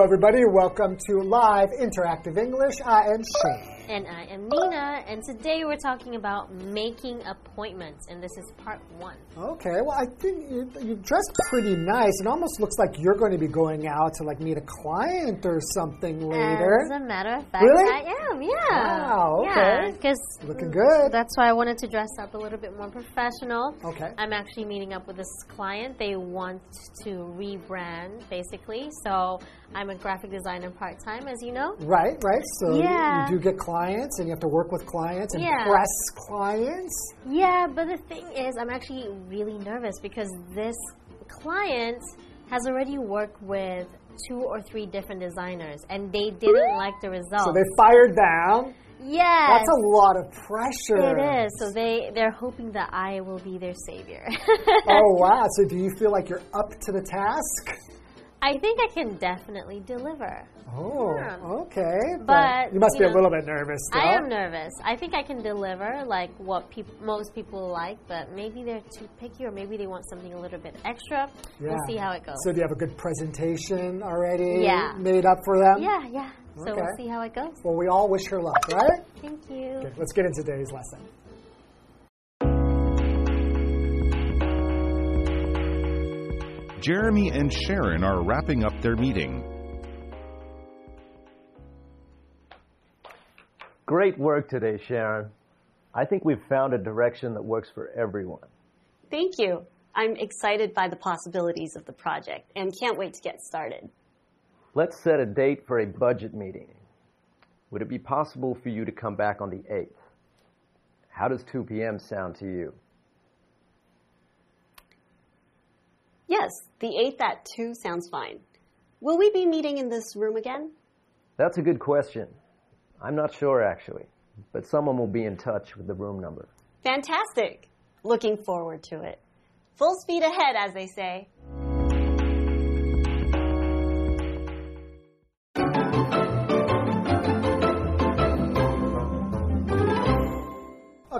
Hello, everybody. Welcome to Live Interactive English. I am Shane. And I am Nina, and today we're talking about making appointments, and this is part one. Okay, well, I think you, you dressed pretty nice. It almost looks like you're going to be going out to like meet a client or something later. As a matter of fact, Really? I am, yeah. Wow, okay. because Looking good. that's why I wanted to dress up a little bit more professional. Okay. I'm actually meeting up with this client. They want to rebrand, basically. So I'm a graphic designer part time, as you know. Right, right. So you- Yeah. you do get clients and you have to work with clients and Yeah. press clients. Yeah, but the thing is, I'm actually really nervous because this client has already worked with two or three different designers and they didn't like the results. So they fired them. yes. That's a lot of pressure. It is. So they they're hoping that I will be their savior. Oh, wow. So do you feel like you're up to the task? I think I can definitely deliver. Oh, Yeah. okay. But, you must you be a little bit nervous. Though. I am nervous. I think I can deliver like what peop most people like, but maybe they're too picky or maybe they want something a little bit extra. We'll see how it goes. So do you have a good presentation already Yeah. made up for them? yeah, yeah. So Okay. we'll see how it goes. Well, we all wish her luck, right? Thank you. Okay, let's get into today's lesson. Jeremy and Sharon are wrapping up their meeting. Great work today, Sharon. I think we've found a direction that works for everyone. Thank you. I'm excited by the possibilities of the project and can't wait to get started. Let's set a date for a budget meeting. Would it be possible for you to come back on the 8th? How does 2 p.m. sound to you? Yes, the 8th at 2 sounds fine. Will we be meeting in this room again? That's a good question. I'm not sure actually, but someone will be in touch with the room number. Fantastic. Looking forward to it. Full speed ahead, as they say.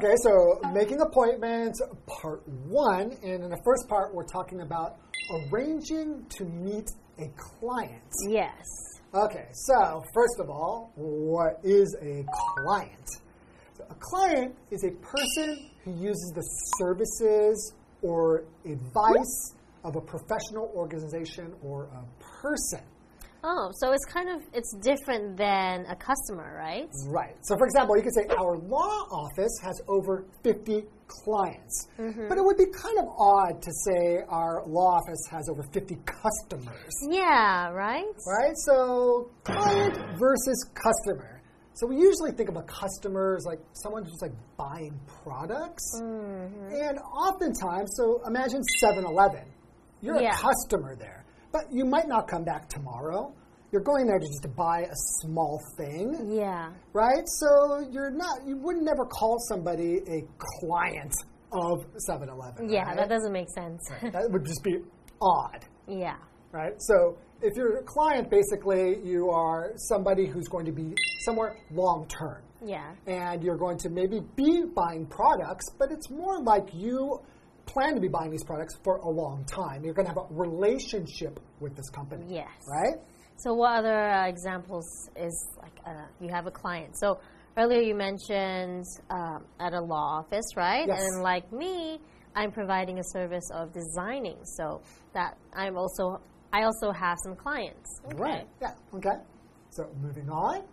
Okay, so making appointments, part one. And in the first part, we're talking about arranging to meet a client. Yes. Okay, so first of all, what is a client? So a client is a person who uses the services or advice of a professional organization or a person. Oh, so it's kind of it's different than a customer, right? Right. So, for example, you could say our law office has over 50 clients. Mm-hmm. But it would be kind of odd to say our law office has over 50 customers. Yeah, right? Right? So, client versus customer. So, we usually think of a customer as like someone who's like buying products. Mm-hmm. And oftentimes, so imagine 7 Eleven. You're Yeah. a customer there, but you might not come back tomorrow. You're going there to just to buy a small thing Yeah. right? So you're not, you would never call somebody a client of 7 Eleven. Yeah, that doesn't make sense. That would just be odd, yeah. right? So if you're a client, basically, you are somebody who's going to be somewhere long term. Yeah. And you're going to maybe be buying products, but it's more like you plan to be buying these products for a long time. You're going to have a relationship with this company. Yes. Right? So what other uh, examples is like uh, you have a client? So earlier you mentioned um, at a law office, right? Yes. And like me, I'm providing a service of designing. So that I'm also I also have some clients. Okay. Right. Yeah. Okay. So moving on.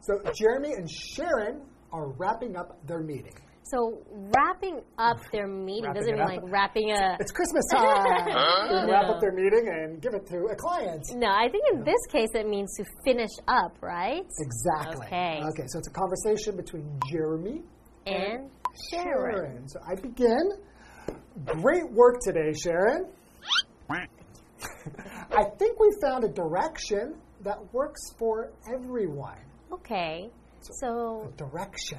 So Jeremy and Sharon are wrapping up their meeting. So wrapping up their meeting Wrapping doesn't mean like wrapping a. It's Christmas time. They wrap up their meeting and give it to a client. No, I think in this case it means to finish up, right? Exactly. Okay. Okay. So it's a conversation between Jeremy And Sharon. Sharon. So I begin. Great work today, Sharon. I think we found a direction that works for everyone. Okay. So Direction.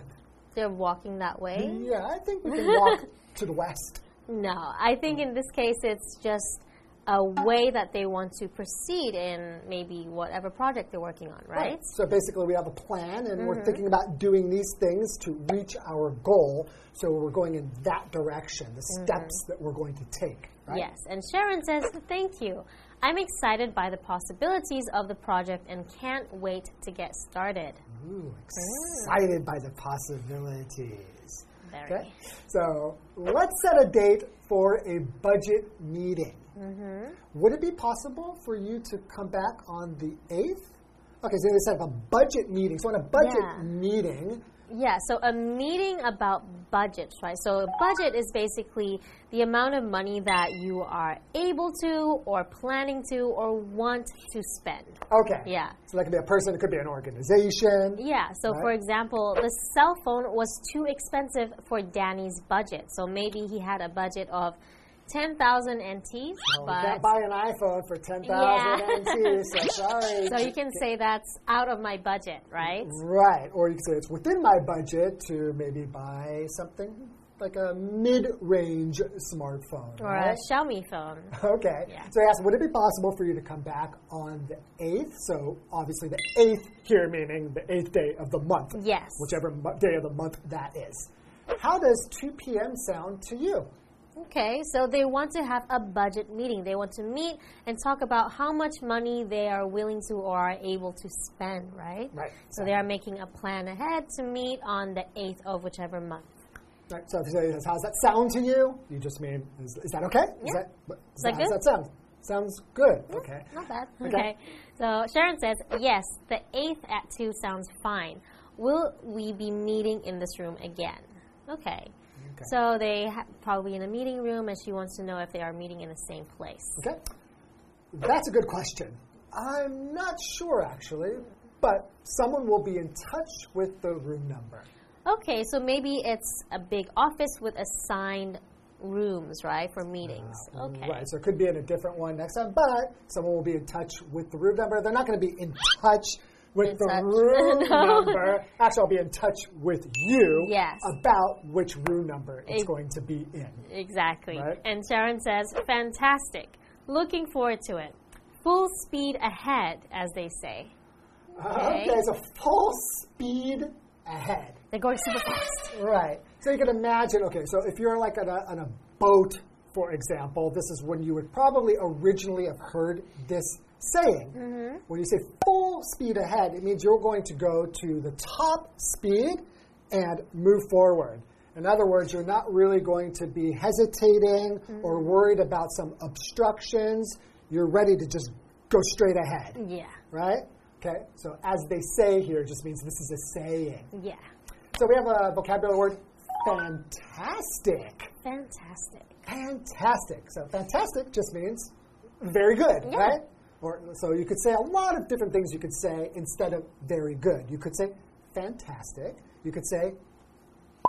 They're walking that way? Yeah, I think we can walk to the west. No, I think in this case it's just a way that they want to proceed in maybe whatever project they're working on, right? So basically, we have a plan, and Mm-hmm. we're thinking about doing these things to reach our goal. So we're going in that direction, the steps that we're going to take. Right? Mm-hmm. Yes, and Sharon says, Thank you. I'm excited by the possibilities of the project and can't wait to get started. Ooh, excited by the possibilities. Very. Okay, so let's set a date for a budget meeting. Mm-hmm. Would it be possible for you to come back on the 8th? Okay, so they said a budget meeting. So, in a budget Yeah. meeting, Yeah, so a meeting about budgets, right? So a budget is basically the amount of money that you are able to or planning to or want to spend. okay. Yeah. So, that could be a person, it could be an organization. Yeah, so for example, the cell phone was too expensive for Danny's budget. So maybe he had a budget of 10,000 NTs, Well, we but can't buy an iPhone for 10,000 Yeah. NT, so sorry. so you can say that's out of my budget, right? Right, or you can say it's within my budget to maybe buy something like a mid-range smartphone. Or right? a Xiaomi phone. Okay. Yeah. So I asked, would it be possible for you to come back on the 8th? So obviously the 8th here meaning the 8th day of the month. Yes. Whichever day of the month that is. How does 2 p.m. sound to you? Okay, so they want to have a budget meeting. They want to meet and talk about how much money they are willing to or are able to spend, right? Right. So they are making a plan ahead to meet on the 8th of whichever month. Right. So if you say, how's that sound to you? You just mean, is, is that okay? Is Yeah. that, what- Is that how does good? that sound? Sounds good. Okay. Not bad. Okay. Okay. So Sharon says, yes, the 8th at 2 sounds fine. Will we be meeting in this room again? Okay. Okay. So they ha- probably in a meeting room, and she wants to know if they are meeting in the same place. Okay. That's a good question. I'm not sure actually, but someone will be in touch with the room number. Okay, so maybe it's a big office with assigned rooms, right, for meetings. Uh, mm, okay. Right. So it could be in a different one next time, but someone will be in touch with the room number. They're not going to be in touch with In the touch. room No. number. Actually, I'll be in touch with you Yes. about which room number it's going to be in. Exactly. Right. And Sharon says, fantastic. Looking forward to it. Full speed ahead, as they say. Okay. so full speed ahead. They're going super fast. Right. So you can imagine, okay, so if you're like on a, on a boat, for example, this is when you would probably originally have heard this saying. Mm-hmm. When you say full speed ahead, it means you're going to go to the top speed and move forward. In other words, you're not really going to be hesitating mm-hmm. or worried about some obstructions. You're ready to just go straight ahead, Yeah. right? Okay, so as they say here just means this is a saying. Yeah. So we have a vocabulary word fantastic. Fantastic. Fantastic. So fantastic just means very good, Yeah. right? Or so you could say a lot of different things you could say instead of very good. You could say fantastic. You could say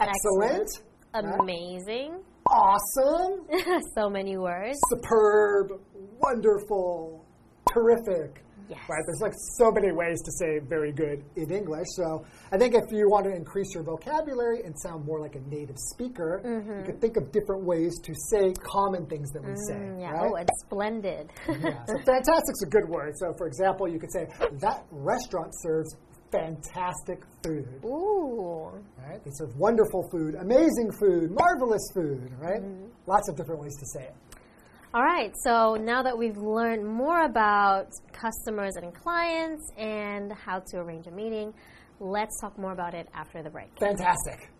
excellent, right? Amazing. awesome, so many words. superb, wonderful, terrific. Yes. Right, there's like so many ways to say very good in English. So I think if you want to increase your vocabulary and sound more like a native speaker, you could think of different ways to say common things that we say. Mm, yeah. right? Oh, and splendid. yeah. So fantastic's a good word. So for example, you could say that restaurant serves fantastic food. Ooh. Right? They serve wonderful food, amazing food, marvelous food. Right? Lots of different ways to say it. All right, so now that we've learned more about customers and clients and how to arrange a meeting, let's talk more about it after the break. Fantastic.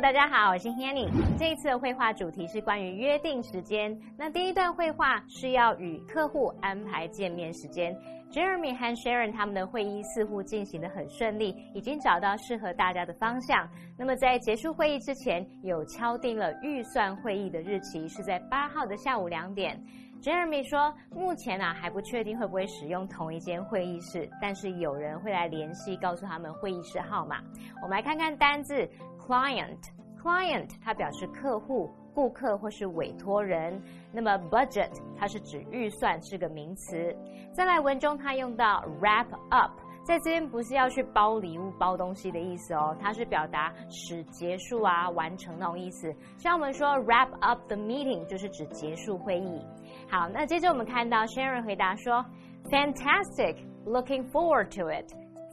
大家好，我是 Hanny。这一次的绘画主题是关于约定时间。那第一段绘画是要与客户安排见面时间。Jeremy 和 Sharon 他们的会议似乎进行的很顺利，已经找到适合大家的方向。那么在结束会议之前，有敲定了预算会议的日期是在八号的下午两点。Jeremy 说，目前啊还不确定会不会使用同一间会议室，但是有人会来联系，告诉他们会议室号码。我们来看看单字 client。client 它表示客户、顾客或是委托人。那么 budget 它是指预算，是个名词。再来文中它用到 wrap up。 在这边不是要去包礼物、包东西的意思哦，它是表达使结束啊、完成那种意思。像我们说 wrap up the meeting，就是指结束会议。好，那接着我们看到 Sharon 回答说，Fantastic, looking forward to it.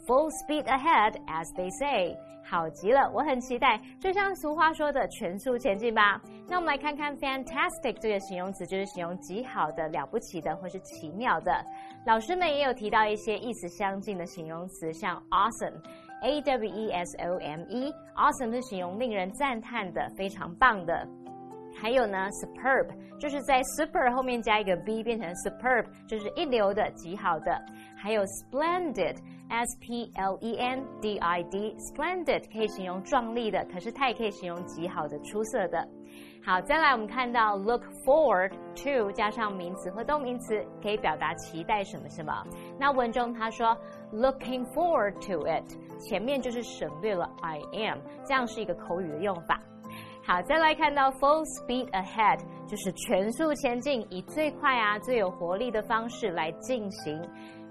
Full speed ahead, as they say. 好极了，我很期待，就像俗话说的“全速前进”吧。那我们来看看 “fantastic” 这个形容词，就是形容极好的、了不起的或是奇妙的。老师们也有提到一些意思相近的形容词，像 “awesome”，a w e s o m e，awesome 是形容令人赞叹的、非常棒的。还有呢，superb 就是在 super 后面加一个 v 变成 superb，就是一流的、极好的。还有 splendid，s p l e n d i d，splendid 可以形容壮丽的，可是它也可以形容极好的、出色的。好，再来我们看到 look forward to 加上名词或动名词，可以表达期待什么什么。那文中他说 looking forward to it，前面就是省略了 I am，这样是一个口语的用法。好，再来看到 full speed ahead，就是全速前进，以最快啊、最有活力的方式来进行。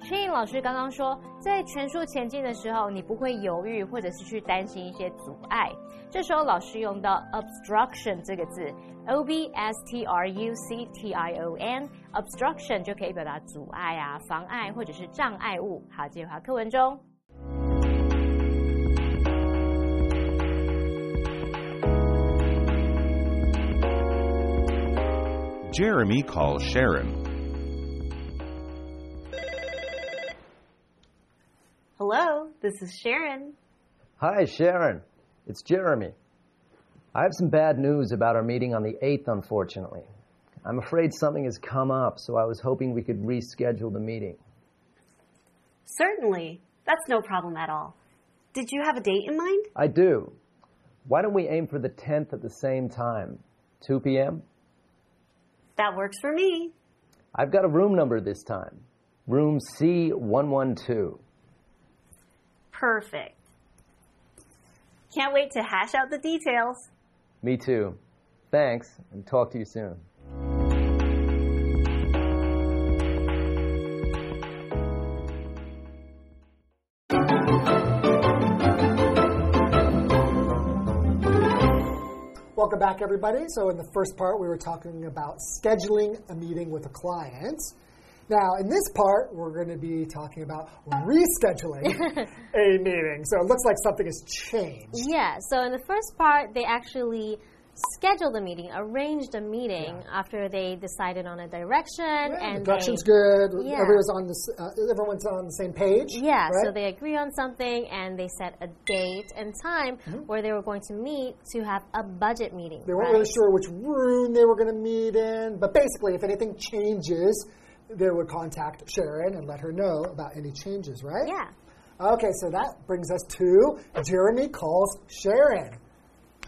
薛颖老师刚刚说，在全速前进的时候，你不会犹豫，或者是去担心一些阻碍。这时候老师用到 obstruction 这个字，o b s t r u c t i o n，obstruction 就可以表达阻碍啊、妨碍或者是障碍物。好，这句话课文中。Jeremy calls Sharon. Hello, this is Sharon. Hi, Sharon. It's Jeremy. I have some bad news about our meeting on the 8th, unfortunately. I'm afraid something has come up, so I was hoping we could reschedule the meeting. Certainly. That's no problem at all. Did you have a date in mind? I do. Why don't we aim for the 10th at the same time? 2 p.m.? That works for me. I've got a room number this time. Room C112. Perfect. Can't wait to hash out the details. Me too. Thanks, and talk to you soon. Welcome back, everybody. So, in the first part, we were talking about scheduling a meeting with a client. Now, in this part, we're going to be talking about rescheduling a meeting. So, it looks like something has changed. Yeah, so in the first part, they actually scheduled a meeting, arranged a meeting Yeah. after they decided on a direction and the direction's they, good. Yeah. Everyone's on this, uh, everyone's on the same page. Yeah, so they agree on something and they set a date and time where they were going to meet to have a budget meeting. They weren't right? really sure which room they were going to meet in, but basically, if anything changes, they would contact Sharon and let her know about any changes, right? Yeah. Okay, so that brings us to Jeremy calls Sharon.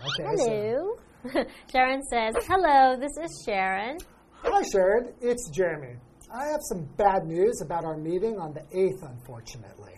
Okay, so- Hello. Sharon says, Hello, this is Sharon. hi, Sharon. It's Jeremy. I have some bad news about our meeting on the 8th, unfortunately.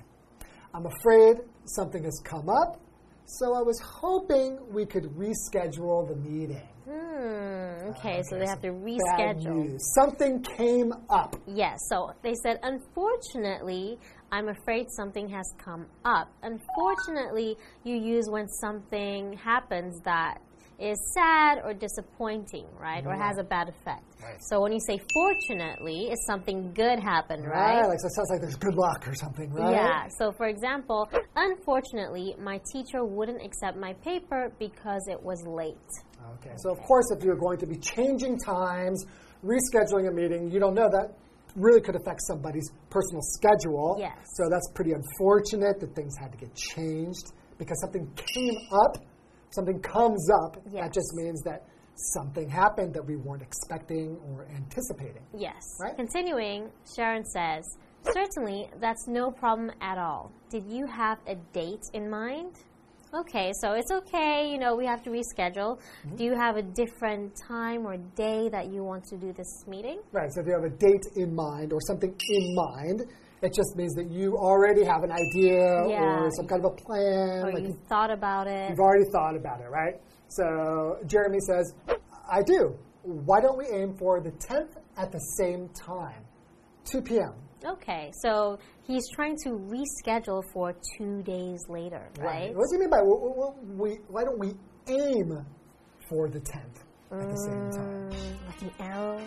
I'm afraid something has come up, so I was hoping we could reschedule the meeting. Hmm, okay, so they have to Bad reschedule. news. Something came up. Yes, so they said, unfortunately, I'm afraid something has come up. Unfortunately, you use when something happens that is sad or disappointing, right? Or has a bad effect. Right. So when you say fortunately, it's something good happened, Right? right? Like, so it sounds like there's good luck or something, right? Yeah. So, for example, unfortunately, my teacher wouldn't accept my paper because it was late. Okay. So, of course, if you're going to be changing times, rescheduling a meeting, you don't know that really could affect somebody's personal schedule. Yes. So that's pretty unfortunate that things had to get changed because something came up, something comes up. That just means that something happened that we weren't expecting or anticipating. Yes. Right. Continuing, Sharon says, Certainly, that's no problem at all. Did you have a date in mind? Okay, so it's okay, you know, we have to reschedule. Mm-hmm. Do you have a different time or day that you want to do this meeting? Right. So if you have a date in mind or something in mind, it just means that you already have an idea Yeah. or some kind of a plan. Or like you thought about it? You've already thought about it, right? So Jeremy says, I do. Why don't we aim for the 10th at the same time? 2 p.m. Okay, so he's trying to reschedule for two days later, right? What do you mean by we, why don't we aim for the 10th at the same time? Mm, like an arrow.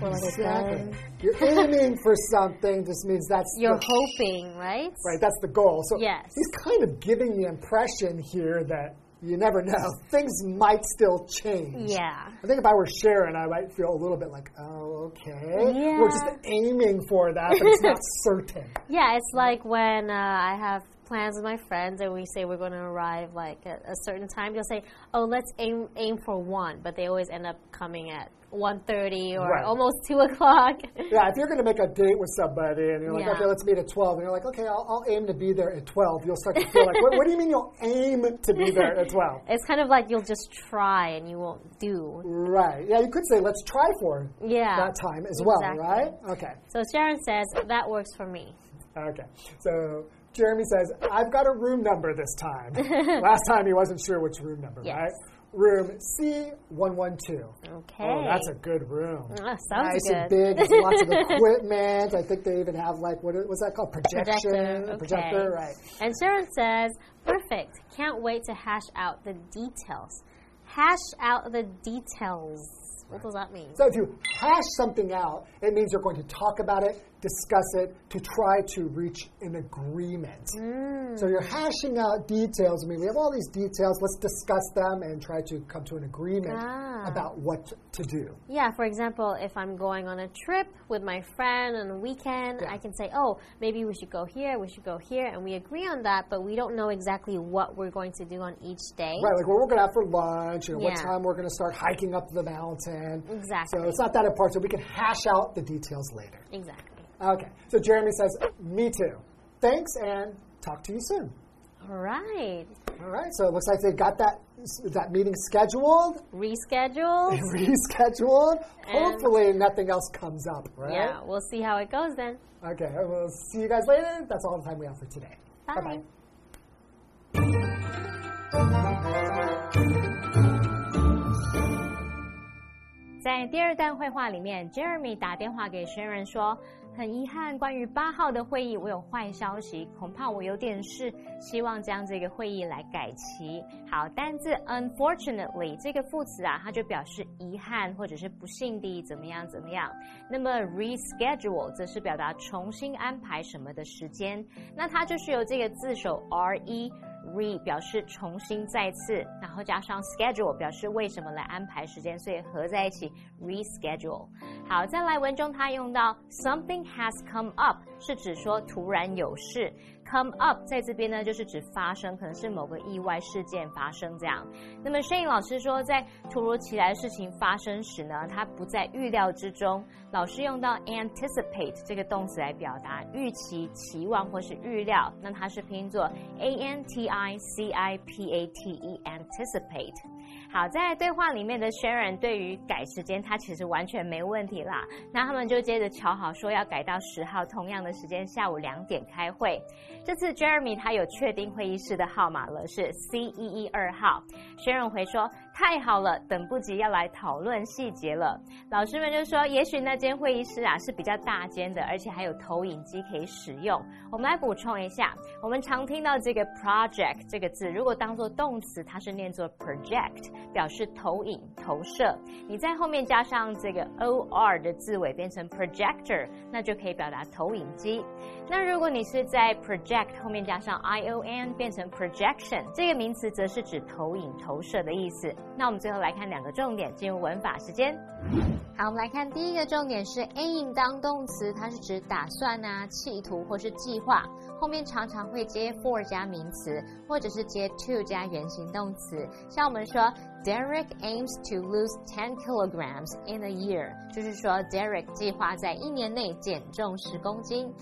Or like a Exactly. You're aiming for something. Just means that's You're the, hoping, right? right. That's the goal. So Yes. he's kind of giving the impression here that you never know. Things might still change. Yeah. I think if I were Sharon, I might feel a little bit like, oh, okay. Yeah. We're just aiming for that, but it's not certain. Yeah, it's like when uh, I have plans with my friends and we say we're going to arrive like at a certain time. They'll say, "Oh, let's aim aim for one," but they always end up coming at 1.30 or Right. almost two o'clock. Yeah, if you're going to make a date with somebody and you're like, Yeah. okay, let's meet at 12, and you're like, okay, I'll, I'll aim to be there at 12, you'll start to feel like, what, what do you mean you'll aim to be there at 12? it's kind of like you'll just try and you won't do. Right. Yeah, you could say, let's try for Yeah. that time as well, right? Okay. So Sharon says that works for me. Okay. So Jeremy says, I've got a room number this time. Last time he wasn't sure which room number, Yes. right? Room C112. Okay. Oh, that's a good room. Ah, sounds nice good. and big. There's lots of equipment. I think they even have like what was that called? Projection. Projector, A projector, right? And Sharon says, perfect. Can't wait to hash out the details. Hash out the details. What does that mean? So if you hash something out, it means you're going to talk about it, discuss it, to try to reach an agreement. Mm. So you're hashing out details. I mean, we have all these details. Let's discuss them and try to come to an agreement Ah. about what to do. Yeah, for example, if I'm going on a trip with my friend on a weekend, I can say, oh, maybe we should go here, we should go here, and we agree on that, but we don't know exactly what we're going to do on each day. Right, like what we're going to have for lunch, you know, what time we're going to start hiking up the mountain. Exactly. So it's not that important. So we can hash out the details later. Exactly. Okay. So Jeremy says, "Me too." Thanks, and talk to you soon. All right. All right. So it looks like they got that that meeting scheduled, Rescheduled. rescheduled. Hopefully, nothing else comes up. Right. Yeah, we'll see how it goes then. Okay. We'll see you guys later. That's all the time we have for today. Bye. Bye-bye. 在第二段绘画里面，Jeremy 打电话给 Sharon 说：“很遗憾，关于八号的会议，我有坏消息，恐怕我有点事，希望将这个会议来改期。”好，单字 unfortunately 这个副词啊，它就表示遗憾或者是不幸地怎么样怎么样。那么 reschedule 则是表达重新安排什么的时间，那它就是由这个字首 re。Re 表示重新再次，然后加上 schedule 表示为什么来安排时间，所以合在一起 reschedule。好，再来文中它用到 something has come up，是指说突然有事。Come up 在这边呢，就是指发生，可能是某个意外事件发生这样。那么 Shane 老师说，在突如其来的事情发生时呢，它不在预料之中。老师用到 anticipate 这个动词来表达预期、期望或是预料，那它是拼作 a n t i c i p a t e anticipate。好，在对话里面的 Sharon 对于改时间，他其实完全没问题啦。那他们就接着瞧好说要改到十号同样的时间，下午两点开会。这次 Jeremy 他有确定会议室的号码了，是 C 一一二号。Sharon 回说太好了，等不及要来讨论细节了。老师们就说，也许那间会议室啊是比较大间的，而且还有投影机可以使用。我们来补充一下，我们常听到这个 project 这个字，如果当做动词，它是念作 project，表示投影、投射。你在后面加上这个 or 的字尾，变成 projector，那就可以表达投影机。那如果你是在 project 后面加上 ion，变成 projection，这个名词则是指投影、投射的意思。那我们最后来看两个重点，进入文法时间。好，我们来看第一个重点是 aim 当动词，它是指打算啊、企图或是计划，后面常常会接 for 加名词，或者是接 to 加原形动词。像我们说 Derek aims to lose ten kilograms in a year，就是说 Derek 计划在一年内减重十公斤。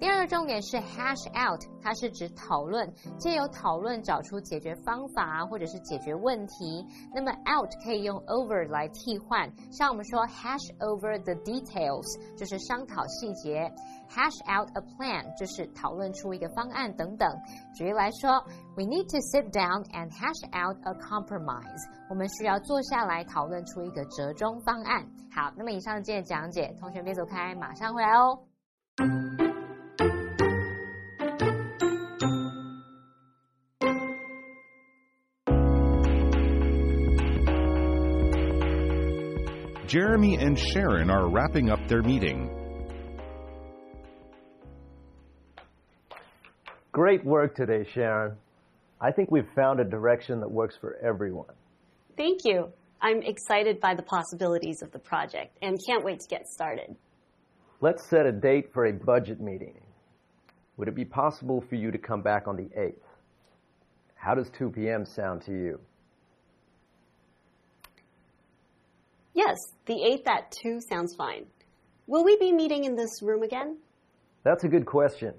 第二个重点是 hash out，它是指讨论，借由讨论找出解决方法，或者是解决问题。那么 out 可以用 over 来替换，像我们说 hash over the details，就是商讨细节；hash out a plan 就是讨论出一个方案等等。举例来说，We need to sit down and hash out a compromise。我们需要坐下来讨论出一个折中方案。好，那么以上这些讲解，同学别走开，马上回来哦。Jeremy and Sharon are wrapping up their meeting. Great work today, Sharon. I think we've found a direction that works for everyone. Thank you. I'm excited by the possibilities of the project and can't wait to get started. Let's set a date for a budget meeting. Would it be possible for you to come back on the 8th? How does 2 p.m. sound to you? Yes, the 8th at 2 sounds fine. Will we be meeting in this room again? That's a good question.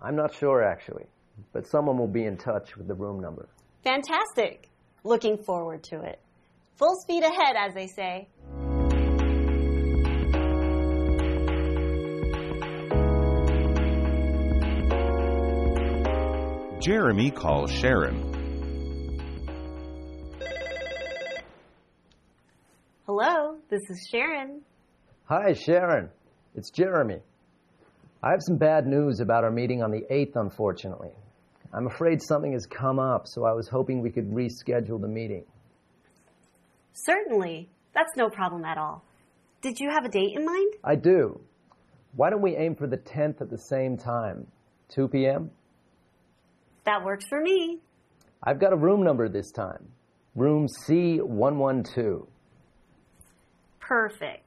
I'm not sure actually, but someone will be in touch with the room number. Fantastic. Looking forward to it. Full speed ahead, as they say. Jeremy calls Sharon. Hello, this is Sharon. Hi, Sharon. It's Jeremy. I have some bad news about our meeting on the 8th, unfortunately. I'm afraid something has come up, so I was hoping we could reschedule the meeting. Certainly. That's no problem at all. Did you have a date in mind? I do. Why don't we aim for the 10th at the same time? 2 p.m.? That works for me. I've got a room number this time. Room C112. Perfect.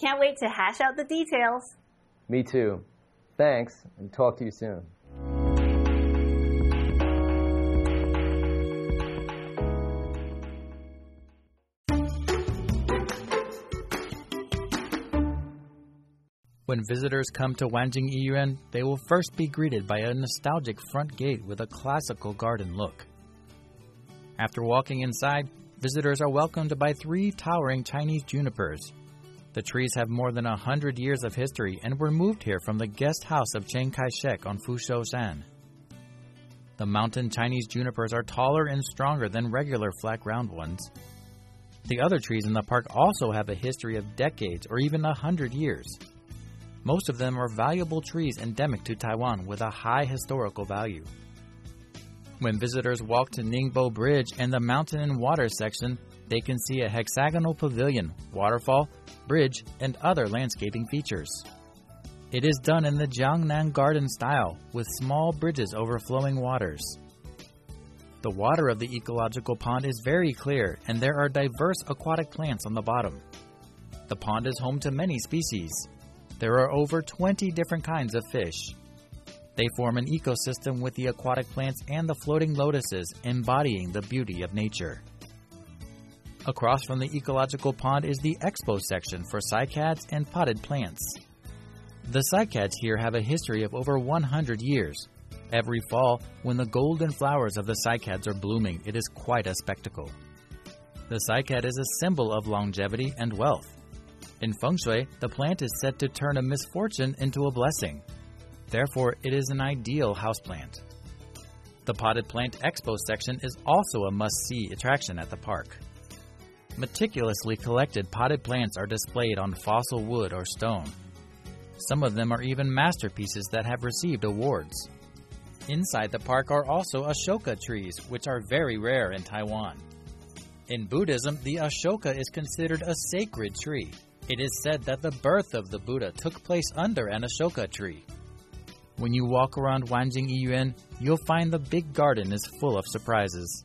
Can't wait to hash out the details. Me too. Thanks, and talk to you soon. When visitors come to Wanjing Yiyuan, they will first be greeted by a nostalgic front gate with a classical garden look. After walking inside, visitors are welcomed by three towering Chinese junipers. The trees have more than a hundred years of history and were moved here from the guest house of Chiang Kai shek on Fushou Shan. The mountain Chinese junipers are taller and stronger than regular flat ground ones. The other trees in the park also have a history of decades or even a hundred years. Most of them are valuable trees endemic to Taiwan with a high historical value. When visitors walk to Ningbo Bridge and the mountain and water section, they can see a hexagonal pavilion, waterfall, bridge, and other landscaping features. It is done in the Jiangnan Garden style, with small bridges overflowing waters. The water of the ecological pond is very clear, and there are diverse aquatic plants on the bottom. The pond is home to many species. There are over 20 different kinds of fish. They form an ecosystem with the aquatic plants and the floating lotuses, embodying the beauty of nature. Across from the ecological pond is the expo section for cycads and potted plants. The cycads here have a history of over 100 years. Every fall, when the golden flowers of the cycads are blooming, it is quite a spectacle. The cycad is a symbol of longevity and wealth. In feng shui, the plant is said to turn a misfortune into a blessing. Therefore, it is an ideal houseplant. The potted plant expo section is also a must see attraction at the park. Meticulously collected potted plants are displayed on fossil wood or stone. Some of them are even masterpieces that have received awards. Inside the park are also Ashoka trees, which are very rare in Taiwan. In Buddhism, the Ashoka is considered a sacred tree. It is said that the birth of the Buddha took place under an Ashoka tree. When you walk around Wanjing Yiyuan, you'll find the big garden is full of surprises.